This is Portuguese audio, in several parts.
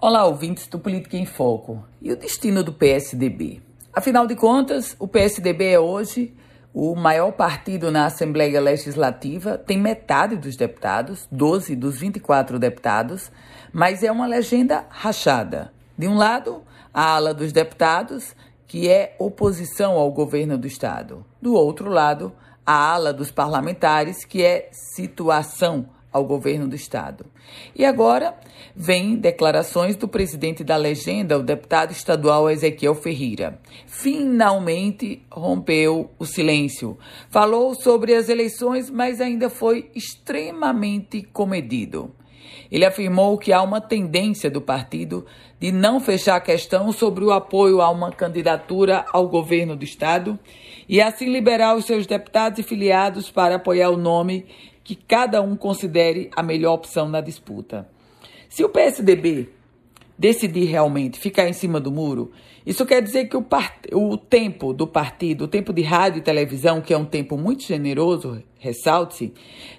Olá, ouvintes do Política em Foco. E o destino do PSDB? Afinal de contas, o PSDB é hoje o maior partido na Assembleia Legislativa, tem metade dos deputados, 12 dos 24 deputados, mas é uma legenda rachada. De um lado, a ala dos deputados, que é oposição ao governo do Estado. Do outro lado, a ala dos parlamentares, que é situação ao governo do estado. E agora vem declarações do presidente da legenda, o deputado estadual Ezequiel Ferreira. Finalmente rompeu o silêncio. Falou sobre as eleições, mas ainda foi extremamente comedido. Ele afirmou que há uma tendência do partido de não fechar a questão sobre o apoio a uma candidatura ao governo do estado e assim liberar os seus deputados e filiados para apoiar o nome que cada um considere a melhor opção na disputa. Se o PSDB decidir realmente ficar em cima do muro, isso quer dizer que o, part... o tempo do partido, o tempo de rádio e televisão, que é um tempo muito generoso, ressalte-se,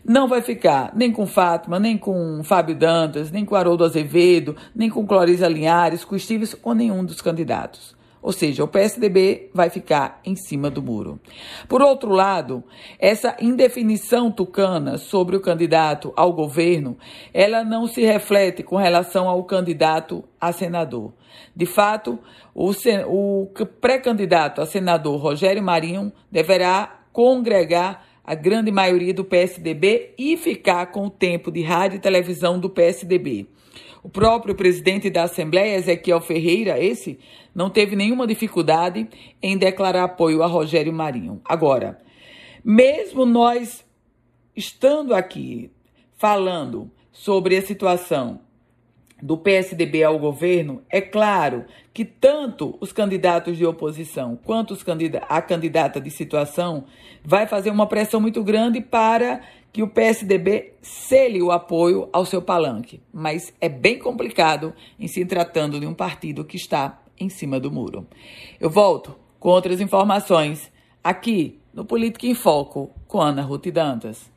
não vai ficar nem com Fátima, nem com Fábio Dantas, nem com Haroldo Azevedo, nem com Clorisa Linhares, com Estives ou nenhum dos candidatos. Ou seja, o PSDB vai ficar em cima do muro. Por outro lado, essa indefinição tucana sobre o candidato ao governo, ela não se reflete com relação ao candidato a senador. De fato, o, o pré-candidato a senador Rogério Marinho deverá congregar a grande maioria do PSDB e ficar com o tempo de rádio e televisão do PSDB. O próprio presidente da Assembleia, Ezequiel Ferreira, esse, não teve nenhuma dificuldade em declarar apoio a Rogério Marinho. Agora, mesmo nós estando aqui falando sobre a situação do PSDB ao governo, é claro que tanto os candidatos de oposição quanto a candidata de situação vai fazer uma pressão muito grande para que o PSDB cele o apoio ao seu palanque. Mas é bem complicado em se tratando de um partido que está em cima do muro. Eu volto com outras informações aqui no Política em Foco com Ana Ruth Dantas.